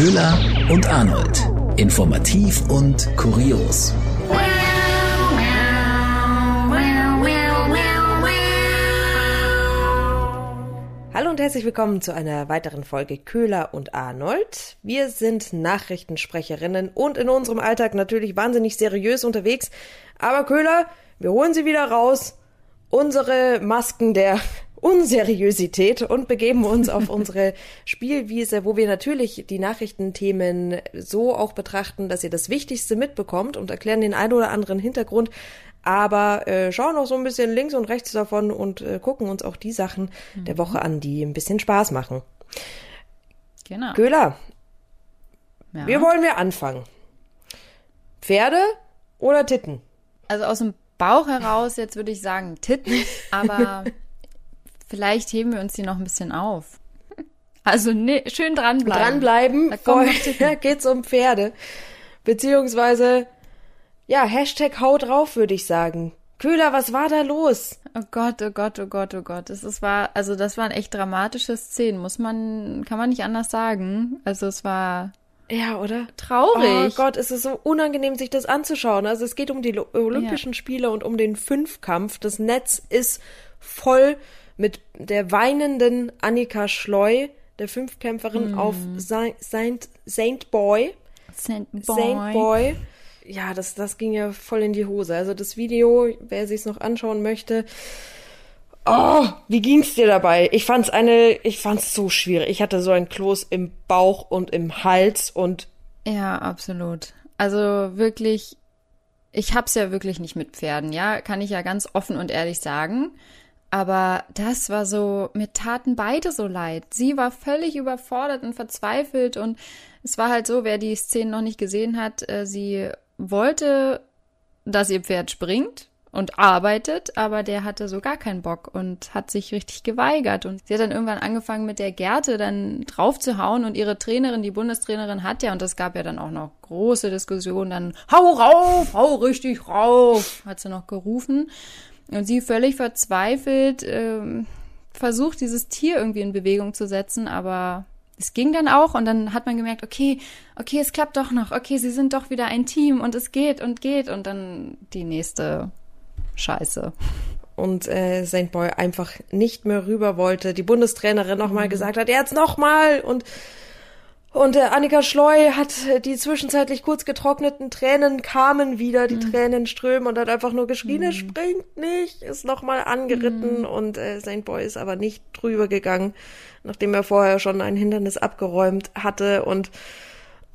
Köhler und Arnold. Informativ und kurios. Hallo und herzlich willkommen zu einer weiteren Folge Köhler und Arnold. Wir sind Nachrichtensprecherinnen und in unserem Alltag natürlich wahnsinnig seriös unterwegs. Aber Köhler, wir holen sie wieder raus. Unsere Masken der Unseriösität und begeben uns auf unsere Spielwiese, wo wir natürlich die Nachrichtenthemen so auch betrachten, dass ihr das Wichtigste mitbekommt und erklären den ein oder anderen Hintergrund, aber äh, schauen auch so ein bisschen links und rechts davon und äh, gucken uns auch die Sachen mhm. der Woche an, die ein bisschen Spaß machen. Genau. Köhler, ja. wie wollen wir anfangen? Pferde oder Titten? Also aus dem Bauch heraus, jetzt würde ich sagen Titten, aber Vielleicht heben wir uns die noch ein bisschen auf. Also ne, schön dranbleiben. Dranbleiben. Vorher geht's um Pferde. Beziehungsweise, ja, Hashtag Hau drauf, würde ich sagen. Köhler, was war da los? Oh Gott, oh Gott, oh Gott, oh Gott. Es, es war, also das waren echt dramatische Szenen, muss man, kann man nicht anders sagen. Also es war ja, oder? Traurig. Oh Gott, es ist so unangenehm, sich das anzuschauen. Also es geht um die Olympischen ja. Spiele und um den Fünfkampf. Das Netz ist voll mit der weinenden Annika Schleu, der Fünfkämpferin mm. auf Saint, Saint Boy. Saint Boy. Saint Boy. Ja, das, das ging ja voll in die Hose. Also das Video, wer sich's noch anschauen möchte, Oh, wie ging's dir dabei? Ich fand's eine, ich fand's so schwierig. Ich hatte so ein Kloß im Bauch und im Hals und ja, absolut. Also wirklich, ich hab's ja wirklich nicht mit Pferden, ja, kann ich ja ganz offen und ehrlich sagen. Aber das war so, mir taten beide so leid. Sie war völlig überfordert und verzweifelt und es war halt so, wer die Szene noch nicht gesehen hat, äh, sie wollte, dass ihr Pferd springt und arbeitet, aber der hatte so gar keinen Bock und hat sich richtig geweigert. Und sie hat dann irgendwann angefangen mit der Gerte dann drauf zu hauen und ihre Trainerin, die Bundestrainerin hat ja, und das gab ja dann auch noch große Diskussionen, dann hau rauf, hau richtig rauf, hat sie noch gerufen. Und sie völlig verzweifelt ähm, versucht, dieses Tier irgendwie in Bewegung zu setzen, aber es ging dann auch und dann hat man gemerkt, okay, okay, es klappt doch noch, okay, sie sind doch wieder ein Team und es geht und geht und dann die nächste Scheiße. Und äh, St. Boy einfach nicht mehr rüber wollte, die Bundestrainerin nochmal mhm. gesagt hat, jetzt nochmal und und äh, Annika Schleu hat äh, die zwischenzeitlich kurz getrockneten Tränen kamen wieder, die mhm. Tränen strömen und hat einfach nur geschrien, mhm. er springt nicht, ist nochmal angeritten mhm. und äh, St. Boy ist aber nicht drüber gegangen, nachdem er vorher schon ein Hindernis abgeräumt hatte und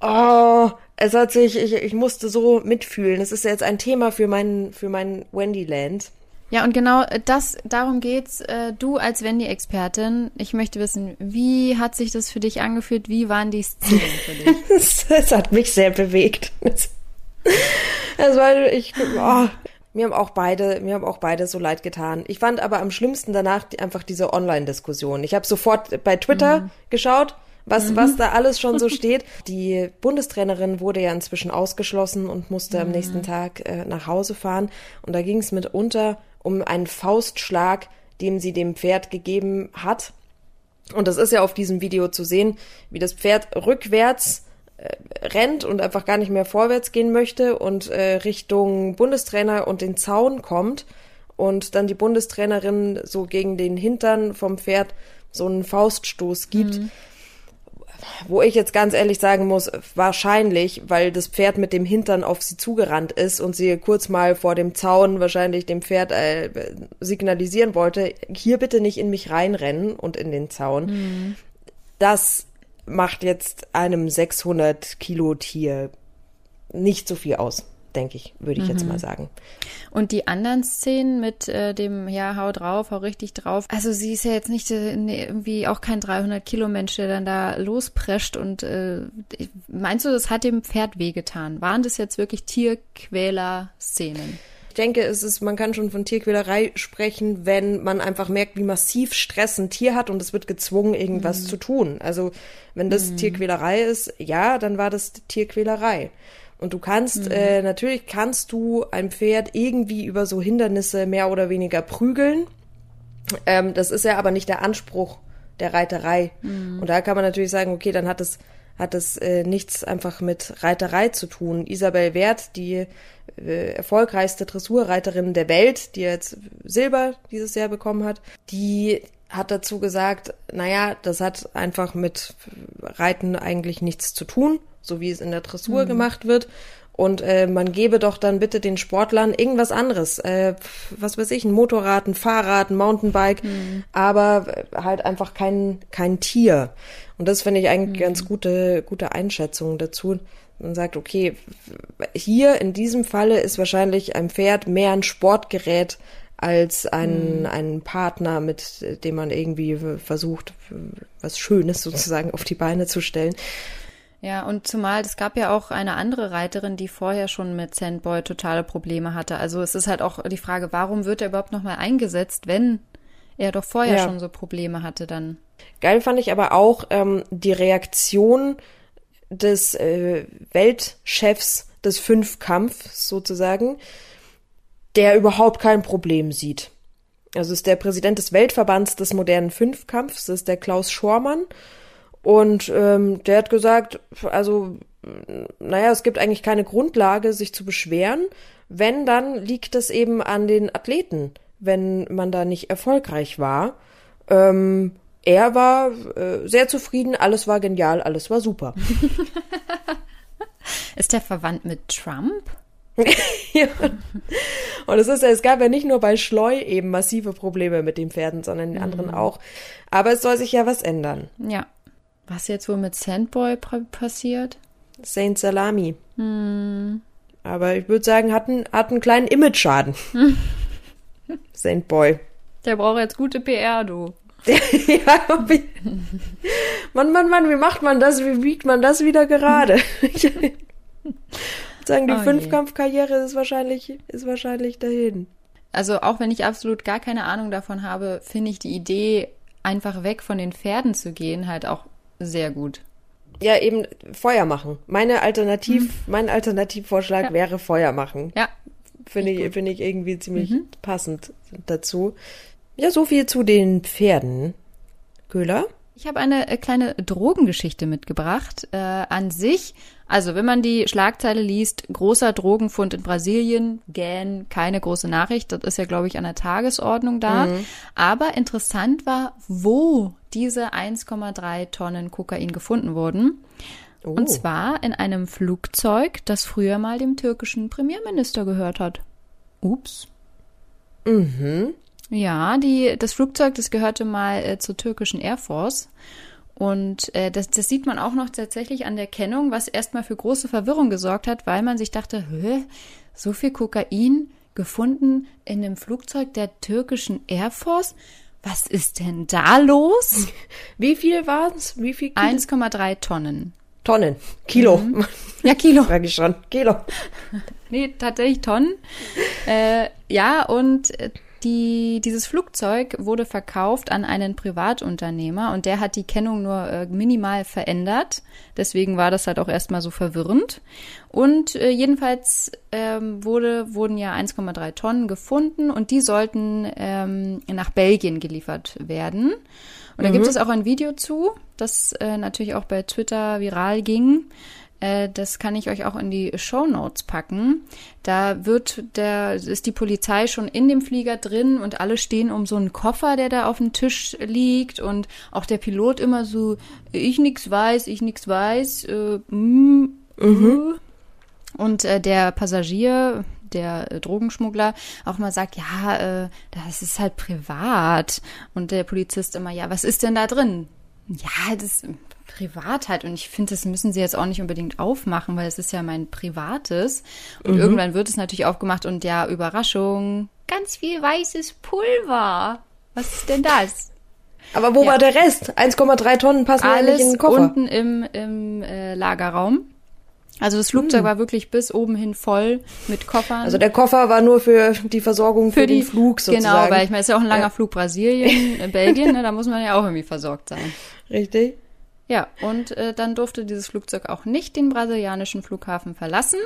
oh, es hat sich, ich, ich musste so mitfühlen. Es ist jetzt ein Thema für mein, für mein Wendyland. Ja, und genau äh, das, darum geht's. Äh, du als Wendy-Expertin, ich möchte wissen, wie hat sich das für dich angefühlt? Wie waren die Szenen für dich? Es hat mich sehr bewegt. War, ich, oh, mir haben auch beide, mir haben auch beide so leid getan. Ich fand aber am schlimmsten danach die, einfach diese Online-Diskussion. Ich habe sofort bei Twitter mhm. geschaut, was, mhm. was da alles schon so steht. Die Bundestrainerin wurde ja inzwischen ausgeschlossen und musste mhm. am nächsten Tag äh, nach Hause fahren. Und da ging es mitunter um einen Faustschlag, dem sie dem Pferd gegeben hat. Und das ist ja auf diesem Video zu sehen, wie das Pferd rückwärts äh, rennt und einfach gar nicht mehr vorwärts gehen möchte und äh, Richtung Bundestrainer und den Zaun kommt und dann die Bundestrainerin so gegen den Hintern vom Pferd so einen Fauststoß gibt. Mhm wo ich jetzt ganz ehrlich sagen muss, wahrscheinlich, weil das Pferd mit dem Hintern auf sie zugerannt ist und sie kurz mal vor dem Zaun wahrscheinlich dem Pferd äh, signalisieren wollte, hier bitte nicht in mich reinrennen und in den Zaun. Mhm. Das macht jetzt einem 600 Kilo Tier nicht so viel aus denke ich, würde ich mhm. jetzt mal sagen. Und die anderen Szenen mit äh, dem, ja, hau drauf, hau richtig drauf. Also sie ist ja jetzt nicht äh, irgendwie auch kein 300 Kilo Mensch, der dann da losprescht und äh, meinst du, das hat dem Pferd wehgetan? Waren das jetzt wirklich Tierquäler-Szenen? Ich denke, es ist, man kann schon von Tierquälerei sprechen, wenn man einfach merkt, wie massiv Stress ein Tier hat und es wird gezwungen, irgendwas mhm. zu tun. Also, wenn das mhm. Tierquälerei ist, ja, dann war das Tierquälerei. Und du kannst, mhm. äh, natürlich kannst du ein Pferd irgendwie über so Hindernisse mehr oder weniger prügeln. Ähm, das ist ja aber nicht der Anspruch der Reiterei. Mhm. Und da kann man natürlich sagen, okay, dann hat es hat es äh, nichts einfach mit Reiterei zu tun. Isabel Wert, die äh, erfolgreichste Dressurreiterin der Welt, die jetzt Silber dieses Jahr bekommen hat, die hat dazu gesagt, naja, das hat einfach mit Reiten eigentlich nichts zu tun, so wie es in der Dressur mhm. gemacht wird. Und äh, man gebe doch dann bitte den Sportlern irgendwas anderes. Äh, was weiß ich, ein Motorrad, ein Fahrrad, ein Mountainbike, mhm. aber halt einfach kein, kein Tier. Und das finde ich eigentlich mhm. ganz gute, gute Einschätzung dazu. Man sagt, okay, hier in diesem Falle ist wahrscheinlich ein Pferd mehr ein Sportgerät als ein, mhm. ein Partner, mit dem man irgendwie versucht, was Schönes sozusagen auf die Beine zu stellen. Ja, und zumal es gab ja auch eine andere Reiterin, die vorher schon mit Sandboy totale Probleme hatte. Also es ist halt auch die Frage, warum wird er überhaupt nochmal eingesetzt, wenn er doch vorher ja. schon so Probleme hatte dann. Geil fand ich aber auch ähm, die Reaktion des äh, Weltchefs des Fünfkampfs sozusagen, der überhaupt kein Problem sieht. Also ist der Präsident des Weltverbands des modernen Fünfkampfs, das ist der Klaus Schormann. Und ähm, der hat gesagt, also, naja, es gibt eigentlich keine Grundlage, sich zu beschweren. Wenn, dann liegt es eben an den Athleten, wenn man da nicht erfolgreich war. Ähm, er war äh, sehr zufrieden, alles war genial, alles war super. Ist der verwandt mit Trump? ja. Und es ist, es gab ja nicht nur bei Schleu eben massive Probleme mit den Pferden, sondern den anderen mhm. auch. Aber es soll sich ja was ändern. Ja. Was jetzt wohl mit Sandboy passiert? Saint Salami. Hm. Aber ich würde sagen, hat einen, hat einen kleinen Image-Schaden. Hm. Sandboy. Der braucht jetzt gute PR, du. ja, wie, Mann, Mann, Mann, wie macht man das? Wie biegt man das wieder gerade? ich sagen, die oh Fünfkampfkarriere ist wahrscheinlich, ist wahrscheinlich dahin. Also auch wenn ich absolut gar keine Ahnung davon habe, finde ich die Idee, einfach weg von den Pferden zu gehen, halt auch sehr gut. Ja, eben Feuer machen. Meine Alternativ, mhm. mein Alternativvorschlag ja. wäre Feuer machen. Ja. Finde ich, finde ich irgendwie ziemlich mhm. passend dazu. Ja, so viel zu den Pferden. Köhler? Ich habe eine äh, kleine Drogengeschichte mitgebracht. Äh, an sich, also wenn man die Schlagzeile liest, großer Drogenfund in Brasilien, gähn, keine große Nachricht, das ist ja, glaube ich, an der Tagesordnung da. Mhm. Aber interessant war, wo diese 1,3 Tonnen Kokain gefunden wurden. Oh. Und zwar in einem Flugzeug, das früher mal dem türkischen Premierminister gehört hat. Ups. Mhm. Ja, die, das Flugzeug, das gehörte mal äh, zur türkischen Air Force. Und äh, das, das sieht man auch noch tatsächlich an der Kennung, was erstmal für große Verwirrung gesorgt hat, weil man sich dachte, Hä, so viel Kokain gefunden in einem Flugzeug der türkischen Air Force? Was ist denn da los? Wie viel waren es? Wie viel 1,3 Tonnen. Tonnen. Kilo. Mhm. Ja, Kilo. Sag ich schon. Kilo. nee, tatsächlich Tonnen. Äh, ja, und äh, die, dieses Flugzeug wurde verkauft an einen Privatunternehmer und der hat die Kennung nur äh, minimal verändert. Deswegen war das halt auch erstmal so verwirrend. Und äh, jedenfalls ähm, wurde, wurden ja 1,3 Tonnen gefunden und die sollten ähm, nach Belgien geliefert werden. Und da mhm. gibt es auch ein Video zu, das äh, natürlich auch bei Twitter viral ging. Äh, das kann ich euch auch in die Show Notes packen. Da wird der, ist die Polizei schon in dem Flieger drin und alle stehen um so einen Koffer, der da auf dem Tisch liegt und auch der Pilot immer so, ich nix weiß, ich nix weiß, äh, mm, mhm. Und äh, der Passagier, der äh, Drogenschmuggler auch mal sagt, ja, äh, das ist halt privat. Und der Polizist immer, ja, was ist denn da drin? Ja, das privat halt. Und ich finde, das müssen sie jetzt auch nicht unbedingt aufmachen, weil es ist ja mein privates. Und mhm. irgendwann wird es natürlich aufgemacht und ja, Überraschung, ganz viel weißes Pulver. Was ist denn das? Aber wo ja. war der Rest? 1,3 Tonnen passen Alles in den Koffer. unten im, im äh, Lagerraum. Also das Flugzeug hm. war wirklich bis oben hin voll mit Koffern. Also der Koffer war nur für die Versorgung für, für die, den Flug genau, sozusagen. Genau, weil ich meine, es ist ja auch ein langer ja. Flug Brasilien, äh, Belgien, ne, da muss man ja auch irgendwie versorgt sein. Richtig. Ja, und äh, dann durfte dieses Flugzeug auch nicht den brasilianischen Flughafen verlassen.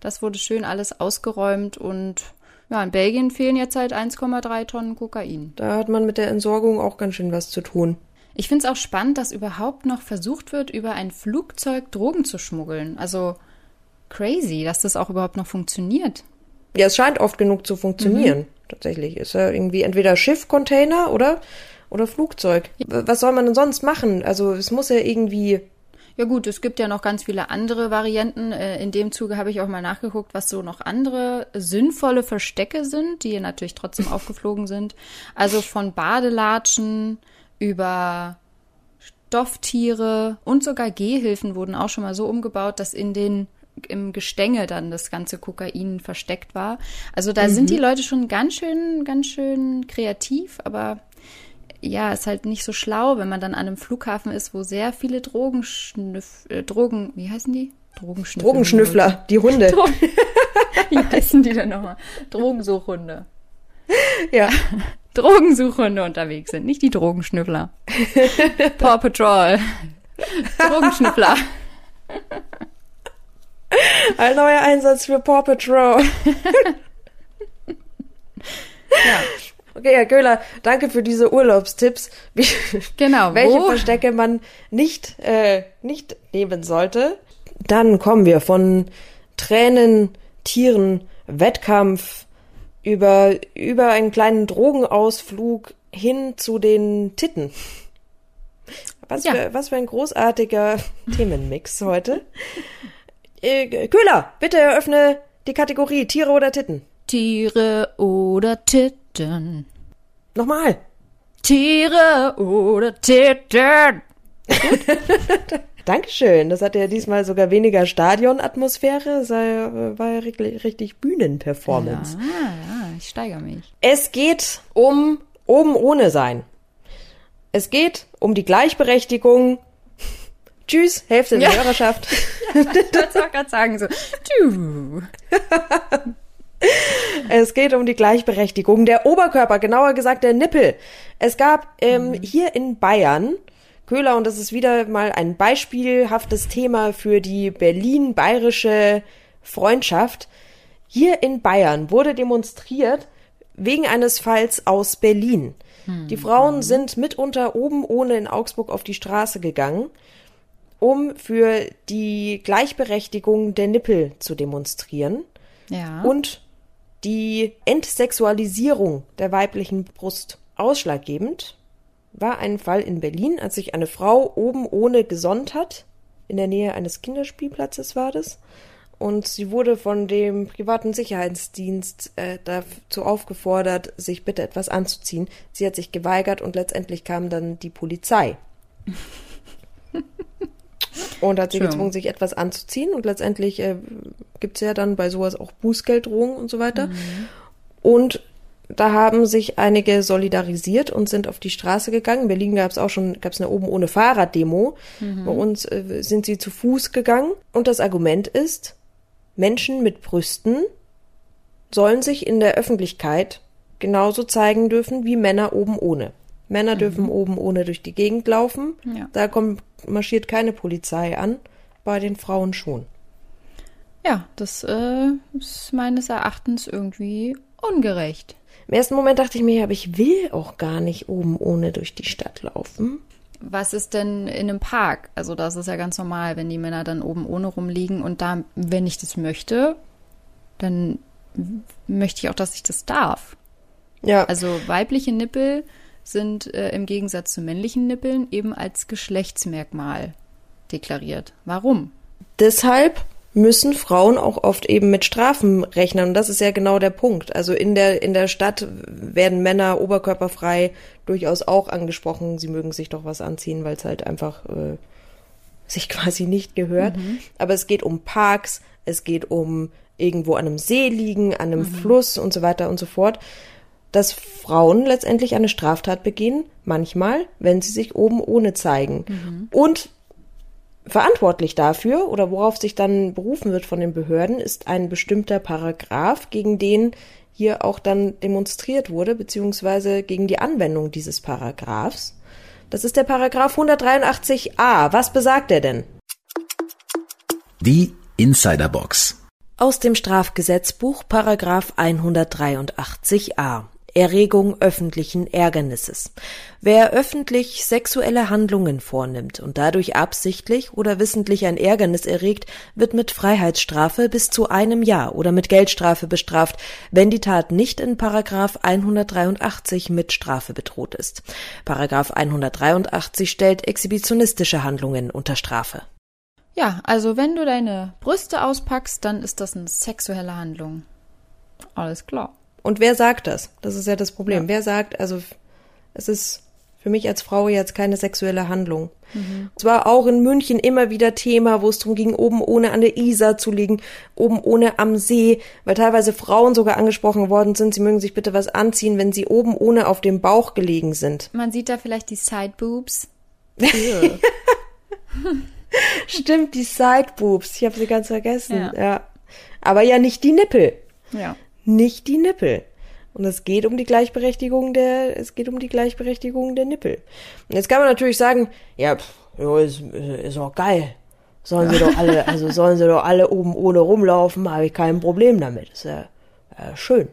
Das wurde schön alles ausgeräumt und ja, in Belgien fehlen jetzt halt 1,3 Tonnen Kokain. Da hat man mit der Entsorgung auch ganz schön was zu tun. Ich finde es auch spannend, dass überhaupt noch versucht wird, über ein Flugzeug Drogen zu schmuggeln. Also crazy, dass das auch überhaupt noch funktioniert. Ja, es scheint oft genug zu funktionieren. Mhm. Tatsächlich ist ja irgendwie entweder Schiff, Container oder oder Flugzeug. Was soll man denn sonst machen? Also es muss ja irgendwie ja gut, es gibt ja noch ganz viele andere Varianten. Äh, in dem Zuge habe ich auch mal nachgeguckt, was so noch andere sinnvolle Verstecke sind, die natürlich trotzdem aufgeflogen sind. Also von Badelatschen über Stofftiere und sogar Gehhilfen wurden auch schon mal so umgebaut, dass in den im Gestänge dann das ganze Kokain versteckt war. Also da mhm. sind die Leute schon ganz schön, ganz schön kreativ, aber ja, ist halt nicht so schlau, wenn man dann an einem Flughafen ist, wo sehr viele Drogenschnüff, äh, Drogen, wie heißen die? Drogenschnüffler. Drogenschnüffler, die Hunde. Wie heißen die denn nochmal? Drogensuchhunde. Ja. Drogensuchhunde unterwegs sind, nicht die Drogenschnüffler. Paw Patrol. Drogenschnüffler. Ein neuer Einsatz für Paw Patrol. ja. Okay, Herr Köhler, danke für diese Urlaubstipps. Wie, genau. Welche wo? Verstecke man nicht, äh, nicht nehmen sollte. Dann kommen wir von Tränen, Tieren, Wettkampf über, über einen kleinen Drogenausflug hin zu den Titten. Was, ja. für, was für ein großartiger Themenmix heute. Äh, Köhler, bitte eröffne die Kategorie Tiere oder Titten. Tiere oder Titten. Titten. Nochmal. Tiere oder Titten. Dankeschön. Das hatte ja diesmal sogar weniger Stadionatmosphäre. Es war ja richtig, richtig Bühnenperformance. Ja, ja, ich steigere mich. Es geht um oben ohne sein. Es geht um die Gleichberechtigung. Tschüss, Hälfte der ja. Hörerschaft. Ja, ich wollte auch gerade sagen so. Tschüss. Es geht um die Gleichberechtigung der Oberkörper, genauer gesagt der Nippel. Es gab ähm, mhm. hier in Bayern, Köhler, und das ist wieder mal ein beispielhaftes Thema für die Berlin-bayerische Freundschaft. Hier in Bayern wurde demonstriert wegen eines Falls aus Berlin. Mhm. Die Frauen sind mitunter oben ohne in Augsburg auf die Straße gegangen, um für die Gleichberechtigung der Nippel zu demonstrieren. Ja. Und die Entsexualisierung der weiblichen Brust. Ausschlaggebend war ein Fall in Berlin, als sich eine Frau oben ohne gesonnt hat. In der Nähe eines Kinderspielplatzes war das. Und sie wurde von dem privaten Sicherheitsdienst äh, dazu aufgefordert, sich bitte etwas anzuziehen. Sie hat sich geweigert und letztendlich kam dann die Polizei. Und hat sie gezwungen, sich etwas anzuziehen. Und letztendlich äh, gibt es ja dann bei sowas auch Bußgelddrohungen und so weiter. Mhm. Und da haben sich einige solidarisiert und sind auf die Straße gegangen. In Berlin gab es auch schon, gab es eine oben ohne Fahrraddemo. Mhm. Bei uns äh, sind sie zu Fuß gegangen. Und das Argument ist, Menschen mit Brüsten sollen sich in der Öffentlichkeit genauso zeigen dürfen wie Männer oben ohne. Männer mhm. dürfen oben ohne durch die Gegend laufen. Ja. Da kommt, marschiert keine Polizei an, bei den Frauen schon. Ja, das äh, ist meines Erachtens irgendwie ungerecht. Im ersten Moment dachte ich mir, aber ich will auch gar nicht oben ohne durch die Stadt laufen. Was ist denn in einem Park? Also das ist ja ganz normal, wenn die Männer dann oben ohne rumliegen und da, wenn ich das möchte, dann möchte ich auch, dass ich das darf. Ja. Also weibliche Nippel sind äh, im Gegensatz zu männlichen Nippeln eben als Geschlechtsmerkmal deklariert. Warum? Deshalb müssen Frauen auch oft eben mit Strafen rechnen. Und das ist ja genau der Punkt. Also in der, in der Stadt werden Männer oberkörperfrei durchaus auch angesprochen, sie mögen sich doch was anziehen, weil es halt einfach äh, sich quasi nicht gehört. Mhm. Aber es geht um Parks, es geht um irgendwo an einem See liegen, an einem mhm. Fluss und so weiter und so fort dass Frauen letztendlich eine Straftat begehen, manchmal, wenn sie sich oben ohne zeigen. Mhm. Und verantwortlich dafür oder worauf sich dann berufen wird von den Behörden, ist ein bestimmter Paragraph, gegen den hier auch dann demonstriert wurde, beziehungsweise gegen die Anwendung dieses Paragraphs. Das ist der Paragraph 183a. Was besagt er denn? Die Insiderbox. Aus dem Strafgesetzbuch Paragraph 183a. Erregung öffentlichen Ärgernisses. Wer öffentlich sexuelle Handlungen vornimmt und dadurch absichtlich oder wissentlich ein Ärgernis erregt, wird mit Freiheitsstrafe bis zu einem Jahr oder mit Geldstrafe bestraft, wenn die Tat nicht in Paragraph 183 mit Strafe bedroht ist. Paragraph 183 stellt exhibitionistische Handlungen unter Strafe. Ja, also wenn du deine Brüste auspackst, dann ist das eine sexuelle Handlung. Alles klar. Und wer sagt das? Das ist ja das Problem. Ja. Wer sagt, also es ist für mich als Frau jetzt keine sexuelle Handlung. Mhm. Es war auch in München immer wieder Thema, wo es darum ging, oben ohne an der Isar zu liegen, oben ohne am See, weil teilweise Frauen sogar angesprochen worden sind, sie mögen sich bitte was anziehen, wenn sie oben ohne auf dem Bauch gelegen sind. Man sieht da vielleicht die Side Boobs. Stimmt, die Side Boobs. Ich habe sie ganz vergessen. Ja. ja. Aber ja nicht die Nippel. ja. Nicht die Nippel. Und es geht um die Gleichberechtigung der, es geht um die Gleichberechtigung der Nippel. Und jetzt kann man natürlich sagen, ja, pff, ist, ist auch geil. Sollen sie doch alle, also sollen sie doch alle oben ohne rumlaufen, habe ich kein Problem damit. Ist ja, ja schön.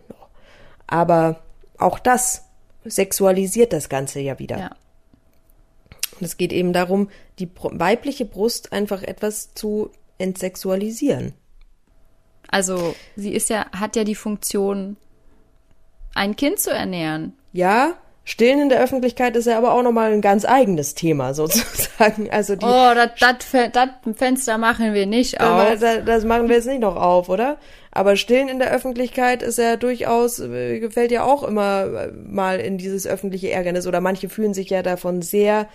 Aber auch das sexualisiert das Ganze ja wieder. Ja. Und es geht eben darum, die weibliche Brust einfach etwas zu entsexualisieren. Also sie ist ja, hat ja die Funktion, ein Kind zu ernähren. Ja, Stillen in der Öffentlichkeit ist ja aber auch nochmal ein ganz eigenes Thema sozusagen. Also die, Oh, das Fenster machen wir nicht Aber auf. da- das machen wir jetzt nicht noch auf, oder? Aber Stillen in der Öffentlichkeit ist ja durchaus, äh, gefällt ja auch immer äh, mal in dieses öffentliche Ärgernis oder manche fühlen sich ja davon sehr,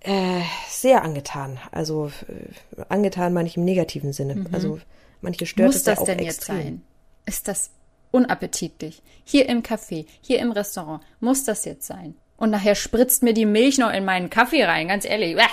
äh, sehr angetan. Also äh, angetan meine ich im negativen Sinne. Also manche stört Muss es ja das auch denn extrem. jetzt sein? Ist das unappetitlich? Hier im Café, hier im Restaurant, muss das jetzt sein? Und nachher spritzt mir die Milch noch in meinen Kaffee rein, ganz ehrlich.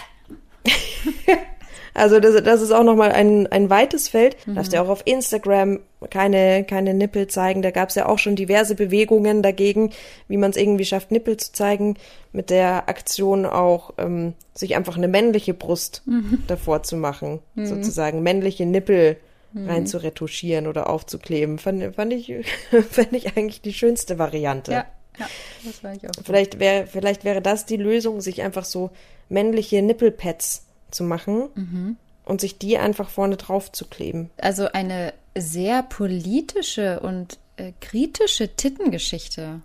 Also das, das ist auch nochmal ein, ein weites Feld. Darfst ja auch auf Instagram keine, keine Nippel zeigen. Da gab es ja auch schon diverse Bewegungen dagegen, wie man es irgendwie schafft, Nippel zu zeigen. Mit der Aktion auch, ähm, sich einfach eine männliche Brust davor zu machen. Sozusagen männliche Nippel rein zu retuschieren oder aufzukleben. Fand, fand, ich, fand ich eigentlich die schönste Variante. Ja, ja, das war ich auch. Vielleicht wäre, vielleicht wäre das die Lösung, sich einfach so männliche Nippelpads zu machen und sich die einfach vorne drauf zu kleben. Also eine sehr politische und äh, kritische Tittengeschichte.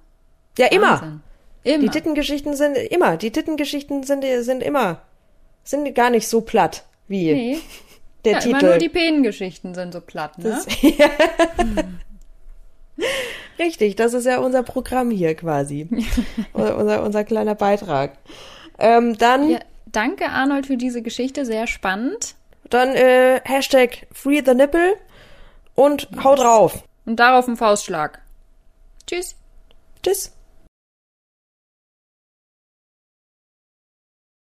Ja, immer. Wahnsinn. Immer. Die Tittengeschichten sind immer. Die Tittengeschichten sind, sind immer. Sind gar nicht so platt wie nee. Der ja, Titel. immer nur die Penengeschichten sind so platt, ne? Richtig, das ist ja unser Programm hier quasi. unser, unser, kleiner Beitrag. Ähm, dann, Ja, danke Arnold für diese Geschichte, sehr spannend. dann äh, Hashtag Free the Nipple und hau drauf. Und darauf ein Faustschlag. Tschüss. Tschüss.